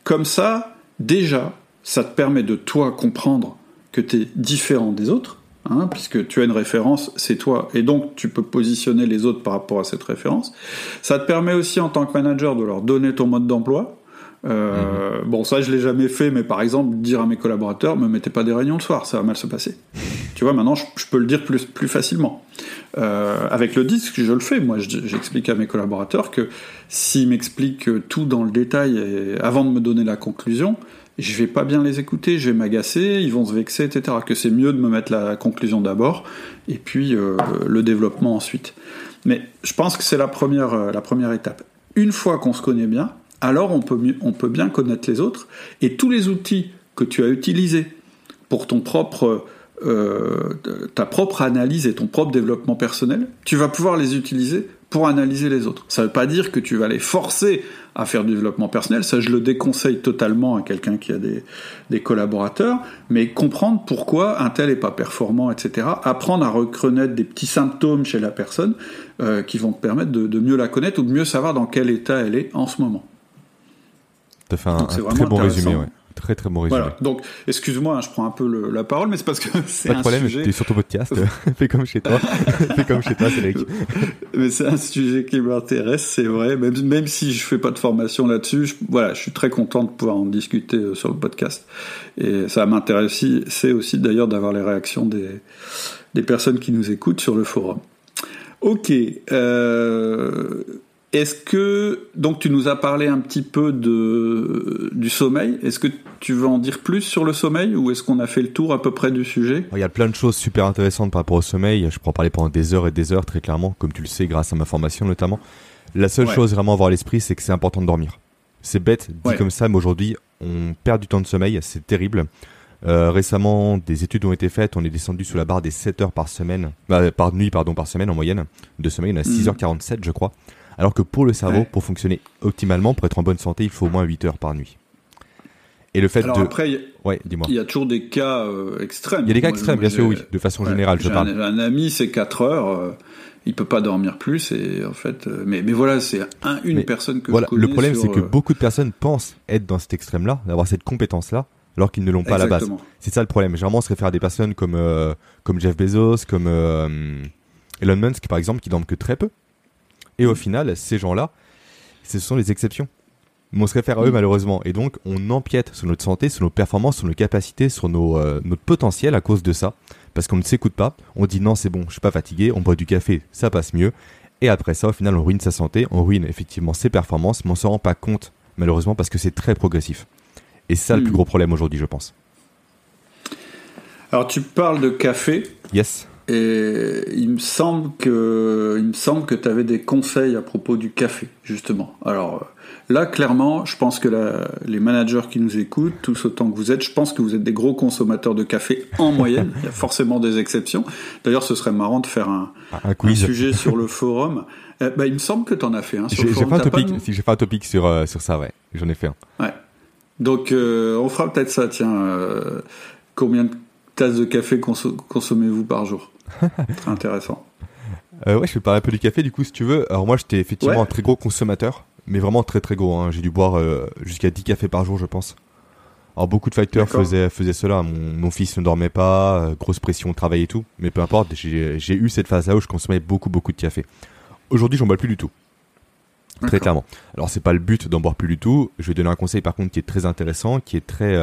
A: Comme ça, déjà, ça te permet de toi comprendre que tu es différent des autres Hein, puisque tu as une référence, c'est toi, et donc tu peux positionner les autres par rapport à cette référence. Ça te permet aussi en tant que manager de leur donner ton mode d'emploi. Euh, mhm. Bon, ça je l'ai jamais fait, mais par exemple dire à mes collaborateurs, me mettez pas des réunions le soir, ça va mal se passer. tu vois, maintenant je, peux le dire plus, plus facilement. Euh, avec le disque, je le fais. Moi, j'explique à mes collaborateurs que s'ils m'expliquent tout dans le détail et, avant de me donner la conclusion, je vais pas bien les écouter, je vais m'agacer, ils vont se vexer, etc. Que c'est mieux de me mettre la conclusion d'abord et puis euh, le développement ensuite. Mais je pense que c'est la première, euh, étape. Une fois qu'on se connaît bien, alors on peut, bien connaître les autres et tous les outils que tu as utilisés pour euh, ta propre analyse et ton propre développement personnel, tu vas pouvoir les utiliser pour analyser les autres. Ça ne veut pas dire que tu vas les forcer à faire du développement personnel, ça je le déconseille totalement à quelqu'un qui a des, des, collaborateurs, mais comprendre pourquoi un tel est pas performant, etc. Apprendre à reconnaître des petits symptômes chez la personne euh, qui vont te permettre de, de, mieux la connaître ou de mieux savoir dans quel état elle est en ce moment.
B: Tu as fait un, un très bon résumé, ouais. Très très bon résumé. Voilà.
A: Donc, excuse-moi, hein, je prends un peu la parole, mais c'est parce que c'est
B: Pas de problème, sujet... es sur ton podcast. Fais comme chez toi. Fais comme chez toi, Cédric.
A: mais c'est un sujet qui m'intéresse, c'est vrai. Même, même si je fais pas de formation là-dessus, je, voilà, je suis très content de pouvoir en discuter euh, sur le podcast. Et ça m'intéresse aussi, c'est aussi d'ailleurs d'avoir les réactions des, des personnes qui nous écoutent sur le forum. Ok. Euh, est-ce que donc tu nous as parlé un petit peu de du sommeil Est-ce que tu veux en dire plus sur le sommeil ou est-ce qu'on a fait le tour à peu près du sujet?
B: Il y a plein de choses super intéressantes par rapport au sommeil. Je pourrais en parler pendant des heures et des heures très clairement, comme tu le sais grâce à ma formation notamment. La seule chose vraiment à avoir à l'esprit, c'est que c'est important de dormir. C'est bête dit comme ça, mais aujourd'hui on perd du temps de sommeil, c'est terrible. Euh, récemment, des études ont été faites. On est descendu sous la barre des 7 heures par semaine, bah, par nuit, pardon, par semaine en moyenne. De sommeil, on a 6h47, je crois. Alors que pour le cerveau, pour fonctionner optimalement, pour être en bonne santé, il faut au moins 8 heures par nuit.
A: Et le fait de... après, ouais, dis-moi. Il y a toujours des cas euh, extrêmes.
B: Il y a des cas extrêmes, bien sûr, oui, de façon générale, je parle.
A: Un, un ami, c'est 4 heures, euh, il peut pas dormir plus, et en fait, euh, mais, mais voilà, c'est un, une personne que
B: voilà,
A: je
B: Le problème, c'est que beaucoup de personnes pensent être dans cet extrême-là, d'avoir cette compétence-là, alors qu'ils ne l'ont pas à la base. C'est ça le problème. Généralement, on se réfère à des personnes comme comme Jeff Bezos, comme Elon Musk, par exemple, qui dorment que très peu. Et au final, ces gens-là, ce sont les exceptions. Mais on se réfère à eux mm. malheureusement. Et donc, on empiète sur notre santé, sur nos performances, sur nos capacités, sur nos, euh, notre potentiel à cause de ça. Parce qu'on ne s'écoute pas. On dit non, c'est bon, je suis pas fatigué. On boit du café, ça passe mieux. Et après ça, au final, on ruine sa santé, on ruine effectivement ses performances, mais on s'en rend pas compte, malheureusement, parce que c'est très progressif. Et c'est ça le plus mm. gros problème aujourd'hui, je pense.
A: Alors, tu parles de café.
B: Yes.
A: Et il me semble que, il me semble que tu avais des conseils à propos du café, justement. Alors là, clairement, je pense que les managers qui nous écoutent, tous autant que vous êtes, je pense que vous êtes des gros consommateurs de café en moyenne. il y a forcément des exceptions. D'ailleurs, ce serait marrant de faire un, un, sujet sur le forum. Eh, bah, il me semble que tu en as fait un sur
B: J'ai fait un topic, si j'ai fait un topic sur, euh, sur ça, ouais. J'en ai fait un.
A: Ouais. Donc, euh, on fera peut-être ça, tiens. Euh, combien de tasses de café consommez-vous par jour Très intéressant.
B: Euh, ouais, je vais parler un peu du café du coup si tu veux. Alors moi j'étais effectivement un très gros consommateur, mais vraiment très très gros. Hein. J'ai dû boire euh, jusqu'à 10 cafés par jour je pense. Alors beaucoup de fighters faisaient, faisaient cela. Mon, fils ne dormait pas, euh, grosse pression au travail et tout. Mais peu importe, j'ai eu cette phase là où je consommais beaucoup beaucoup de café. Aujourd'hui j'en bois plus du tout. Très clairement. Alors c'est pas le but d'en boire plus du tout. Je vais donner un conseil par contre qui est très intéressant, qui est très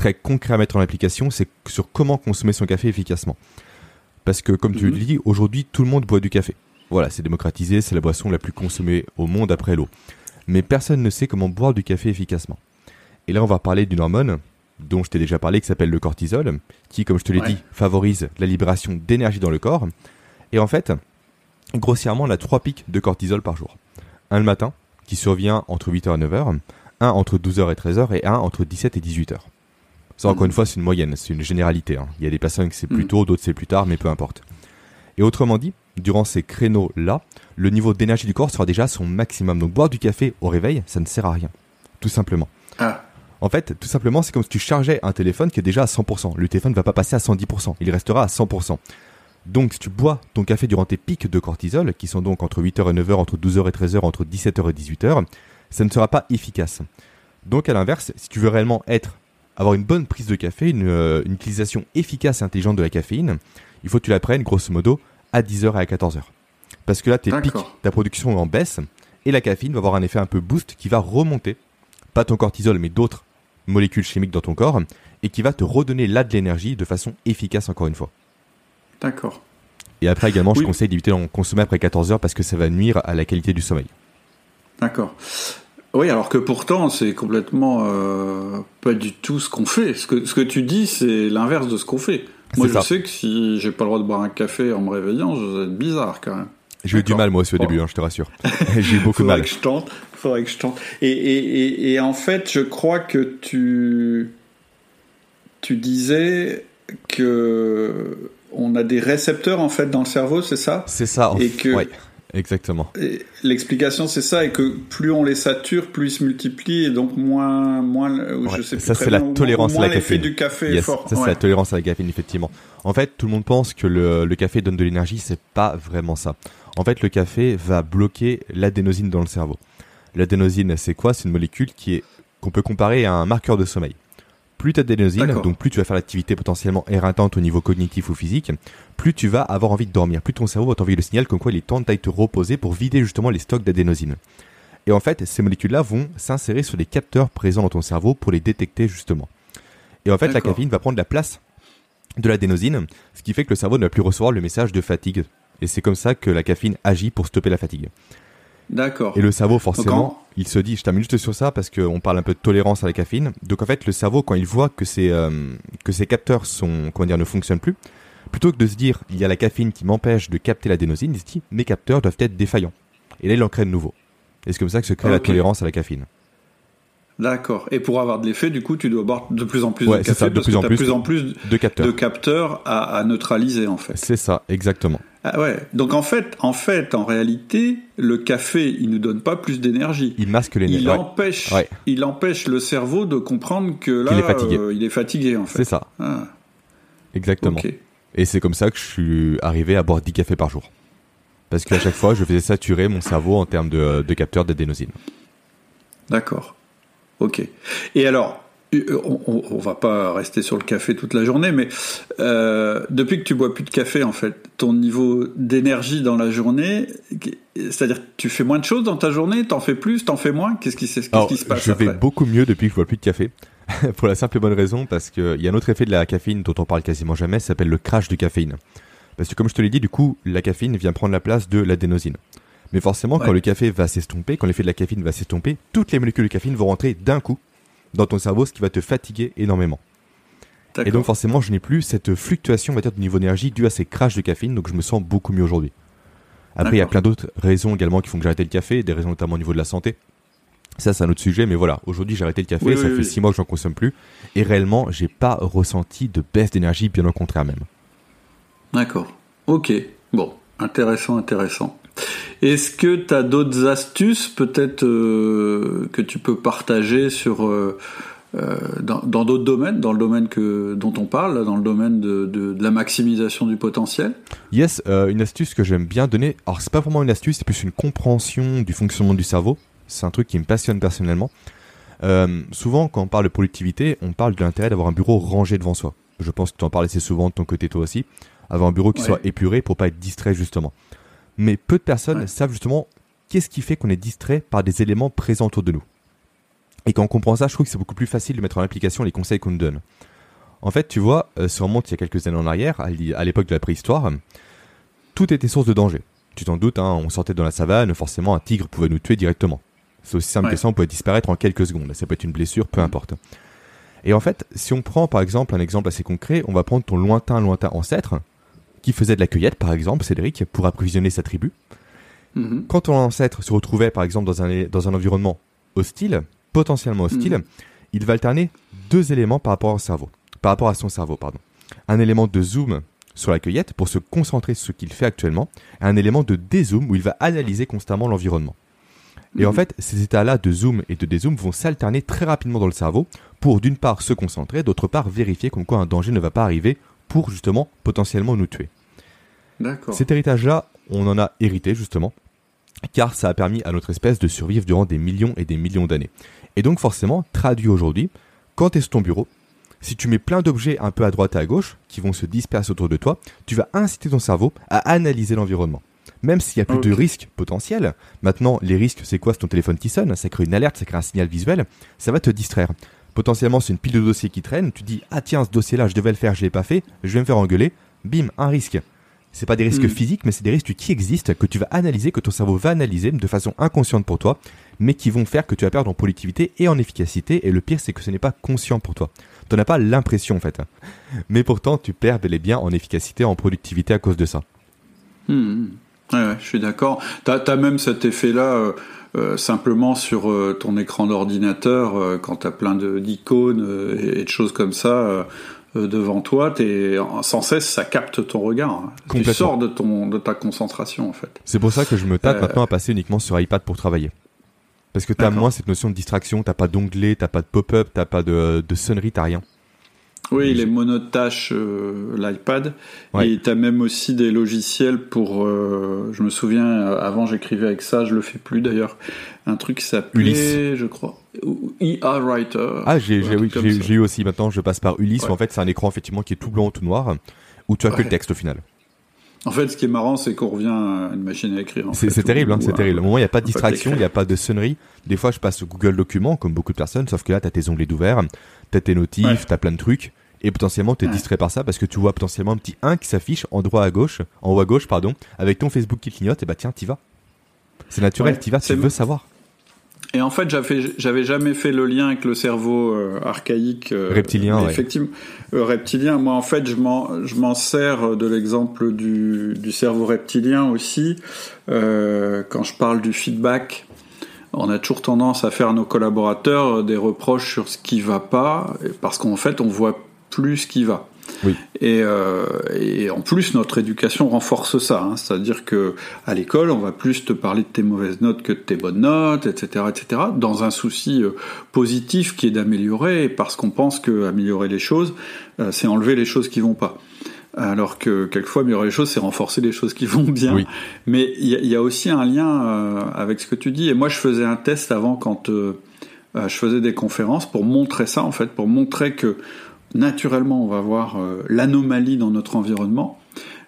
B: très concret à mettre en application, c'est sur comment consommer son café efficacement. Parce que, comme tu le mhm. dis, aujourd'hui, tout le monde boit du café. Voilà, c'est démocratisé, c'est la boisson la plus consommée au monde après l'eau. Mais personne ne sait comment boire du café efficacement. Et là, on va parler d'une hormone dont je t'ai déjà parlé, qui s'appelle le cortisol, qui, comme je te l'ai dit, favorise la libération d'énergie dans le corps. Et en fait, grossièrement, on a trois pics de cortisol par jour. Un le matin, qui survient entre 8h et 9h, un entre 12h et 13h, et un entre 17 et 18h. Ça, encore une fois, c'est une moyenne, c'est une généralité. Hein. Il y a des personnes qui c'est plus mm. tôt, d'autres c'est plus tard, mais peu importe. Et autrement dit, durant ces créneaux-là, le niveau d'énergie du corps sera déjà à son maximum. Donc boire du café au réveil, ça ne sert à rien. Tout simplement. Ah. En fait, tout simplement, c'est comme si tu chargeais un téléphone qui est déjà à 100%. Le téléphone ne va pas passer à 110%, il restera à 100%. Donc si tu bois ton café durant tes pics de cortisol, qui sont donc entre 8h et 9h, entre 12h et 13h, entre 17h et 18h, ça ne sera pas efficace. Donc à l'inverse, si tu veux réellement être avoir une bonne prise de café, euh, une, utilisation efficace et intelligente de la caféine, il faut que tu la prennes grosso modo à 10h et à 14h. Parce que là, tes pics, ta production en baisse et la caféine va avoir un effet un peu boost qui va remonter, pas ton cortisol, mais d'autres molécules chimiques dans ton corps et qui va te redonner là de l'énergie de façon efficace encore une fois.
A: D'accord.
B: Et après également, je conseille d'éviter d'en consommer après 14 h parce que ça va nuire à la qualité du sommeil.
A: D'accord. Oui, alors que pourtant, c'est complètement euh, pas du tout ce qu'on fait. Ce que, ce que tu dis, c'est l'inverse de ce qu'on fait. Moi, je sais que si j'ai pas le droit de boire un café en me réveillant, je vais être bizarre quand même.
B: J'ai eu du mal moi aussi au début, hein, je te rassure. j'ai eu beaucoup de mal.
A: Que je tente. Faudrait que je tente. Et, et, et, en fait, je crois que tu tu disais que on a des récepteurs en fait dans le cerveau, c'est ça?
B: C'est ça. Et que Exactement.
A: L'explication, c'est ça, et que plus on les sature, plus ils se multiplient, et donc moins, moins, je sais plus
B: Ça, c'est la tolérance à la caféine.
A: du café fort.
B: Ça, c'est la tolérance à la caféine, effectivement. En fait, tout le monde pense que le, le café donne de l'énergie, c'est pas vraiment ça. En fait, le café va bloquer l'adénosine dans le cerveau. L'adénosine, c'est quoi? C'est une molécule qui est qu'on peut comparer à un marqueur de sommeil plus tu as d'énosine, donc plus tu vas faire l'activité potentiellement éreintante au niveau cognitif ou physique, plus tu vas avoir envie de dormir, plus ton cerveau va t'envoyer le signal comme quoi il est temps de te reposer pour vider justement les stocks d'adénosine. Et en fait, ces molécules-là vont s'insérer sur les capteurs présents dans ton cerveau pour les détecter justement. Et en fait, la caféine va prendre la place de l'adénosine, ce qui fait que le cerveau ne va plus recevoir le message de fatigue. Et c'est comme ça que la caféine agit pour stopper la fatigue.
A: D'accord.
B: Et le cerveau, forcément, il se dit, je termine juste sur ça parce qu'on parle un peu de tolérance à la caféine. Donc en fait, le cerveau, quand il voit que ses, euh, que ses capteurs sont, comment dire, ne fonctionnent plus, plutôt que de se dire, il y a la caféine qui m'empêche de capter l'adénosine, il se dit, mes capteurs doivent être défaillants. Et là, il en crée de nouveau. Et c'est comme ça que se crée la tolérance à la caféine.
A: D'accord. Et pour avoir de l'effet, du coup, tu dois boire de plus en plus de café de plus en plus, plus en plus de capteurs, de capteurs à, à neutraliser en fait.
B: C'est ça, exactement.
A: Ah ouais. Donc en fait, en fait, en réalité, le café, il ne donne pas plus d'énergie.
B: Il masque l'énergie.
A: Il empêche, il empêche le cerveau de comprendre que là, il est fatigué. Euh, il est fatigué en fait.
B: C'est ça. Ah. Exactement. Et c'est comme ça que je suis arrivé à boire 10 cafés par jour. Parce qu'à chaque fois, je faisais saturer mon cerveau en termes de, de capteurs d'adénosine.
A: D'accord. Ok. Et alors, on, on, va pas rester sur le café toute la journée, mais euh, depuis que tu bois plus de café, en fait, ton niveau d'énergie dans la journée, c'est-à-dire tu fais moins de choses dans ta journée, t'en fais plus, t'en fais moins, qu'est-ce qui, qui, se passe
B: Je vais beaucoup mieux depuis que je bois plus de café, pour la simple et bonne raison parce qu'il y a un autre effet de la caféine dont on parle quasiment jamais, ça s'appelle le crash de caféine. Parce que comme je te l'ai dit, du coup, la caféine vient prendre la place de l'adénosine. Mais forcément, quand le café va s'estomper, quand l'effet de la caféine va s'estomper, toutes les molécules de caféine vont rentrer d'un coup dans ton cerveau, ce qui va te fatiguer énormément. Et donc forcément, je n'ai plus cette fluctuation, on va dire, de niveau d'énergie due à ces crashs de caféine, donc je me sens beaucoup mieux aujourd'hui. Après, il y a plein d'autres raisons également qui font que j'ai arrêté le café, des raisons notamment au niveau de la santé. Ça, c'est un autre sujet, mais voilà. Aujourd'hui, j'ai arrêté le café, ça fait six mois que j'en consomme plus, et réellement, j'ai pas ressenti de baisse d'énergie, bien au contraire même.
A: D'accord. Ok. Bon. Intéressant, intéressant. Est-ce que tu as d'autres astuces peut-être euh, que tu peux partager sur euh, euh, dans d'autres domaines, dans le domaine que dont on parle, dans le domaine de, de, la maximisation du potentiel?
B: Yes, une astuce que j'aime bien donner. Alors c'est pas vraiment une astuce, c'est plus une compréhension du fonctionnement du cerveau. C'est un truc qui me passionne personnellement. souvent, quand on parle de productivité, on parle de l'intérêt d'avoir un bureau rangé devant soi. Je pense que tu en parles assez souvent de ton côté toi aussi. Avoir un bureau qui soit épuré pour pas être distrait justement mais peu de personnes savent justement qu'est-ce qui fait qu'on est distrait par des éléments présents autour de nous. Et quand on comprend ça, je trouve que c'est beaucoup plus facile de mettre en application les conseils qu'on nous donne. En fait, tu vois, euh, si on remonte il y a quelques années en arrière, à l'époque de la préhistoire, tout était source de danger. Tu t'en doutes, hein, on sortait dans la savane, forcément un tigre pouvait nous tuer directement. C'est aussi simple que ça, on pouvait disparaître en quelques secondes. Ça peut être une blessure, peu importe. Et en fait, si on prend par exemple un exemple assez concret, on va prendre ton lointain, lointain ancêtre, qui faisait de la cueillette, par exemple, Cédric, pour approvisionner sa tribu. Mhm. Quand ton ancêtre se retrouvait, par exemple, dans un, dans un environnement hostile, potentiellement hostile, mhm. il va alterner deux éléments par rapport au cerveau, par rapport à son cerveau, pardon. Un élément de zoom sur la cueillette pour se concentrer sur ce qu'il fait actuellement, et un élément de dézoom où il va analyser constamment l'environnement. Et en mhm. fait, ces états-là de zoom et de dézoom vont s'alterner très rapidement dans le cerveau pour d'une part se concentrer, d'autre part vérifier comme quoi un danger ne va pas arriver pour justement potentiellement nous tuer. Cet héritage-là, on en a hérité justement, car ça a permis à notre espèce de survivre durant des millions et des millions d'années. Et donc forcément, traduit aujourd'hui, quand tu es sur ton bureau, si tu mets plein d'objets un peu à droite et à gauche, qui vont se disperser autour de toi, tu vas inciter ton cerveau à analyser l'environnement. Même s'il y a plus de risques potentiels, maintenant les risques c'est quoi? C'est ton téléphone qui sonne, ça crée une alerte, ça crée un signal visuel, ça va te distraire potentiellement c'est une pile de dossiers qui traîne, tu dis ah tiens ce dossier là je devais le faire, je l'ai pas fait, je vais me faire engueuler, bim, un risque. C'est pas des risques hmm. physiques, mais c'est des risques qui existent, que tu vas analyser, que ton cerveau va analyser de façon inconsciente pour toi, mais qui vont faire que tu vas perdre en productivité et en efficacité. Et le pire, c'est que ce n'est pas conscient pour toi. Tu n'as pas l'impression, en fait. Mais pourtant, tu perds bel et bien en efficacité, en productivité à cause de ça.
A: Hmm. Ouais, je suis d'accord. Tu as, même cet effet-là. Euh, euh, simplement sur euh, ton écran d'ordinateur, euh, quand tu as plein d'icônes et, de choses comme ça devant toi, es, sans cesse ça capte ton regard. Hein. Tu sors de, ton, de ta concentration en fait.
B: C'est pour ça que je me tâte maintenant à passer uniquement sur iPad pour travailler. Parce que tu as moins cette notion de distraction, t'as pas d'onglet, t'as pas de pop-up, t'as pas de, de sonnerie, t'as rien.
A: Oui, les monotâches, euh, l'iPad. Et tu as même aussi des logiciels pour. Euh, je me souviens, avant j'écrivais avec ça, je le fais plus d'ailleurs. Un truc qui s'appelait, je crois, ER Writer.
B: Ah, j'ai eu aussi maintenant, je passe par Ulysse, où en fait c'est un écran effectivement qui est tout blanc ou tout noir, où tu as que le texte au final.
A: En fait, ce qui est marrant, c'est qu'on revient à une machine à écrire.
B: C'est terrible, hein, c'est terrible. Au moment, il n'y a pas de distraction, il n'y a pas de sonnerie. Des fois, je passe au Google Documents, comme beaucoup de personnes, sauf que là, tu as tes onglets d'ouvert, tu as tes notifs, tu as plein de trucs et potentiellement tu es distrait par ça parce que tu vois potentiellement un petit 1 qui s'affiche en droit à gauche, en haut à gauche pardon, avec ton Facebook qui clignote et bah tiens, t'y vas. C'est naturel, tu t'y vas, tu veux savoir.
A: Et en fait, j'avais jamais fait le lien avec le cerveau euh, archaïque
B: euh, reptilien.
A: Effectivement, euh, reptilien. Moi, en fait, je m'en je m'en sers de l'exemple du, du cerveau reptilien aussi quand je parle du feedback. On a toujours tendance à faire à nos collaborateurs des reproches sur ce qui va pas, parce qu'en fait, on voit plus ce qui va.
B: Oui.
A: Et, euh, et, en plus, notre éducation renforce ça. Hein. C'est-à-dire que à l'école, on va plus te parler de tes mauvaises notes que de tes bonnes notes, etc., etc. Dans un souci euh, positif qui est d'améliorer, parce qu'on pense que améliorer les choses, euh, c'est enlever les choses qui vont pas. Alors que quelquefois, améliorer les choses, c'est renforcer les choses qui vont bien.
B: Oui.
A: Mais il y, y, a aussi un lien avec ce que tu dis. Et moi, je faisais un test avant quand je faisais des conférences pour montrer ça en fait, pour montrer que naturellement on va voir l'anomalie dans notre environnement.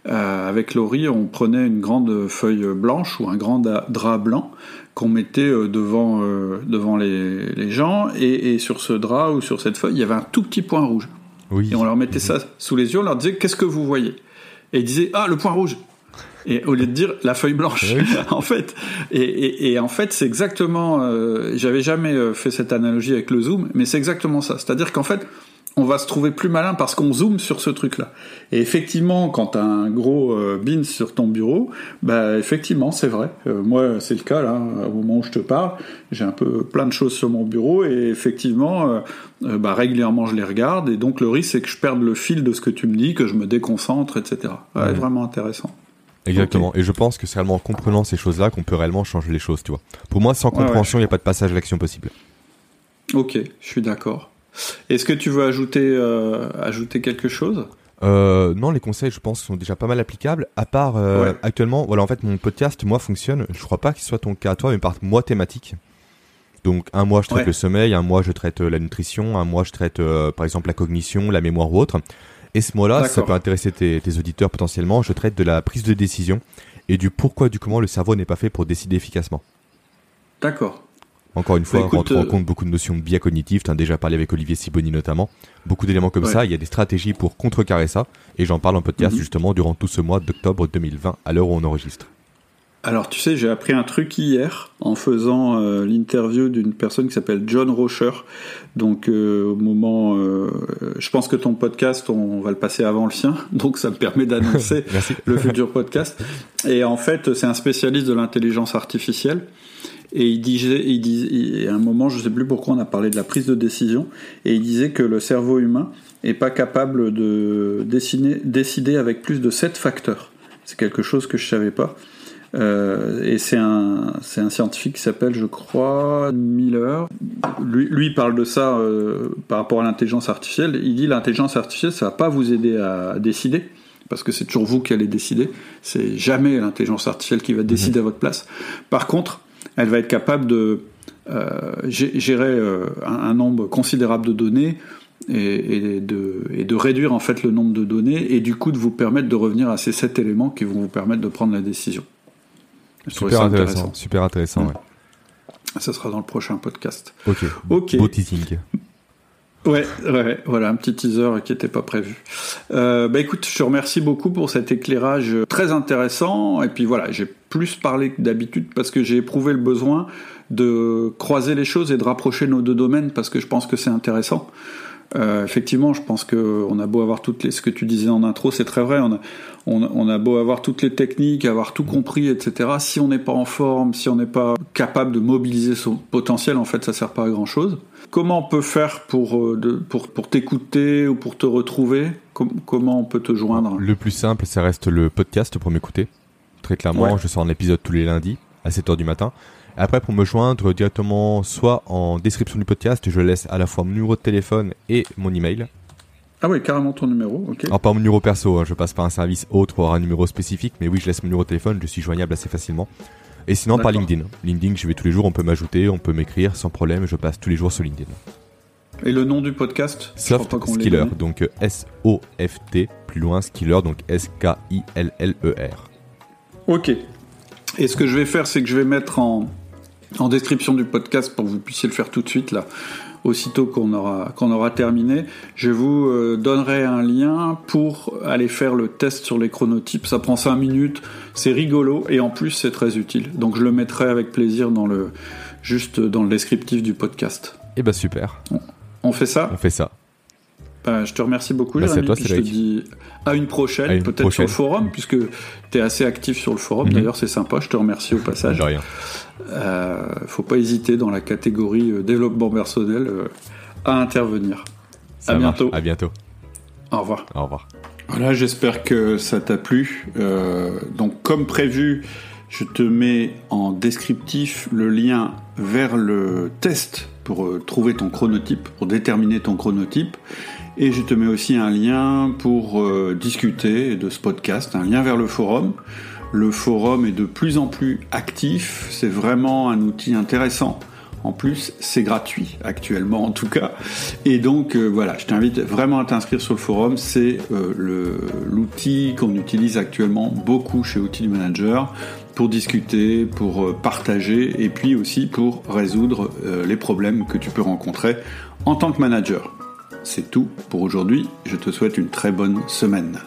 A: avec Laurie, on prenait une grande feuille blanche ou un grand drap blanc qu'on mettait devant, devant les, les gens, et, et, sur ce drap ou sur cette feuille, il y avait un tout petit point rouge. Oui. Et on leur mettait ça sous les yeux, on leur disait qu'est-ce que vous voyez? Et ils disaient ah le point rouge et au lieu de dire la feuille blanche en fait et, en fait c'est exactement euh, j'avais jamais euh, fait cette analogie avec le zoom mais c'est exactement ça c'est à dire qu'en fait on va se trouver plus malin parce qu'on zoome sur ce truc-là. Et effectivement, quand tu as un gros euh, bin sur ton bureau, bah effectivement, c'est vrai. Euh, moi, c'est le cas là, au moment où je te parle, j'ai un peu plein de choses sur mon bureau et effectivement, euh, bah, régulièrement je les regarde et donc le risque c'est que je perde le fil de ce que tu me dis, que je me déconcentre, etc. Ouais, Vraiment intéressant.
B: Exactement. Et je pense que c'est réellement en comprenant ces choses-là qu'on peut réellement changer les choses, tu vois. Pour moi, sans compréhension, il n'y a pas de passage à l'action possible.
A: Ok, je suis d'accord. Est-ce que tu veux ajouter, euh, ajouter quelque chose?
B: Euh, non, les conseils, je pense, sont déjà pas mal applicables. À part euh, actuellement, voilà, en fait, mon podcast, moi, fonctionne. Je crois pas qu'il soit ton cas à toi, mais par mois thématique. Donc, un mois, je traite le sommeil, un mois, je traite la nutrition, un mois, je traite, par exemple, la cognition, la mémoire ou autre. Et ce mois-là, ça peut intéresser tes, tes, auditeurs potentiellement. Je traite de la prise de décision et du pourquoi, du comment le cerveau n'est pas fait pour décider efficacement.
A: D'accord.
B: Encore une fois, bah, on rentre en euh, compte beaucoup de notions de biais cognitifs. Tu as déjà parlé avec Olivier Siboni notamment. Beaucoup d'éléments comme ça. Il y a des stratégies pour contrecarrer ça. Et j'en parle en podcast mhm. justement durant tout ce mois d'octobre 2020 à l'heure où on enregistre.
A: Alors tu sais, j'ai appris un truc hier en faisant euh, l'interview d'une personne qui s'appelle John Rocher. Donc euh, au moment, je pense que ton podcast, on va le passer avant le sien, donc ça me permet d'annoncer le futur podcast. Et en fait, c'est un spécialiste de l'intelligence artificielle. Et il disait, disait, à un moment, je ne sais plus pourquoi on a parlé de la prise de décision, et il disait que le cerveau humain est pas capable de décider avec plus de 7 facteurs. C'est quelque chose que je savais pas. Euh, et c'est un, un scientifique qui s'appelle, je crois, Miller. Lui, lui parle de ça euh, par rapport à l'intelligence artificielle. Il dit l'intelligence artificielle, ça va pas vous aider à décider, parce que c'est toujours vous qui allez décider. C'est jamais l'intelligence artificielle qui va décider à votre place. Par contre, elle va être capable de euh, gérer euh, un, nombre considérable de données et, de, réduire en fait le nombre de données et du coup de vous permettre de revenir à ces sept éléments qui vont vous permettre de prendre la décision.
B: super intéressant, super intéressant. Ouais.
A: Ça sera dans le prochain podcast.
B: Ok. Ok. Beau teasing.
A: Ouais, ouais, voilà, un petit teaser qui n'était pas prévu. Euh, bah écoute, je te remercie beaucoup pour cet éclairage très intéressant. Et puis voilà, j'ai plus parlé que d'habitude parce que j'ai éprouvé le besoin de croiser les choses et de rapprocher nos deux domaines parce que je pense que c'est intéressant. Euh, effectivement, je pense que on a beau avoir toutes les, ce que tu disais en intro, c'est très vrai. On a, on, a beau avoir toutes les techniques, avoir tout compris, etc. Si on n'est pas en forme, si on n'est pas capable de mobiliser son potentiel, en fait, ça sert pas à grand chose. Comment on peut faire pour, euh, pour, pour t'écouter ou pour te retrouver? Comment on peut te joindre?
B: Le plus simple, ça reste le podcast pour m'écouter. Très clairement, je sors un épisode tous les lundis à 7h du matin. Après, pour me joindre directement, soit en description du podcast, je laisse à la fois mon numéro de téléphone et mon email.
A: Ah oui, carrément ton numéro, ok.
B: Alors pas mon numéro perso, hein, je passe par un service autre avoir un numéro spécifique, mais oui, je laisse mon numéro de téléphone, je suis joignable assez facilement. Et sinon par LinkedIn. LinkedIn, je vais tous les jours, on peut m'ajouter, on peut m'écrire sans problème, je passe tous les jours sur LinkedIn.
A: Et le nom du podcast
B: Soft Skiller, donc S-O-F-T, plus loin Skiller, donc S-K-I-L-L-E-R.
A: Ok. Et ce que je vais faire, c'est que je vais mettre en, en description du podcast pour que vous puissiez le faire tout de suite là aussitôt qu'on aura, qu'on aura terminé, je vous euh, donnerai un lien pour aller faire le test sur les chronotypes. Ça prend 5 minutes, c'est rigolo et en plus c'est très utile. Donc je le mettrai avec plaisir dans le, juste dans le descriptif du podcast.
B: Et eh ben, super.
A: On fait ça?
B: On fait ça.
A: Bah, je te remercie beaucoup, Merci à toi, je te dis à une prochaine, peut-être sur le forum, puisque tu es assez actif sur le forum. Mhm. D'ailleurs, c'est sympa, je te remercie au passage.
B: De rien.
A: Euh, faut pas hésiter dans la catégorie euh, développement personnel euh, à intervenir.
B: à bientôt. À bientôt.
A: Au revoir.
B: Au revoir.
A: Voilà, j'espère que ça t'a plu. donc, comme prévu, je te mets en descriptif le lien vers le test pour trouver ton chronotype, pour déterminer ton chronotype. Et je te mets aussi un lien pour euh, discuter de ce podcast, un lien vers le forum. Le forum est de plus en plus actif, c'est vraiment un outil intéressant En plus, c'est gratuit actuellement en tout cas. Et donc euh, voilà, je t'invite vraiment à t'inscrire sur le forum. C'est euh, l'outil qu'on utilise actuellement beaucoup chez Outils Manager pour discuter, pour partager et puis aussi pour résoudre les problèmes que tu peux rencontrer en tant que manager c'est tout pour aujourd'hui. Je te souhaite une très bonne semaine.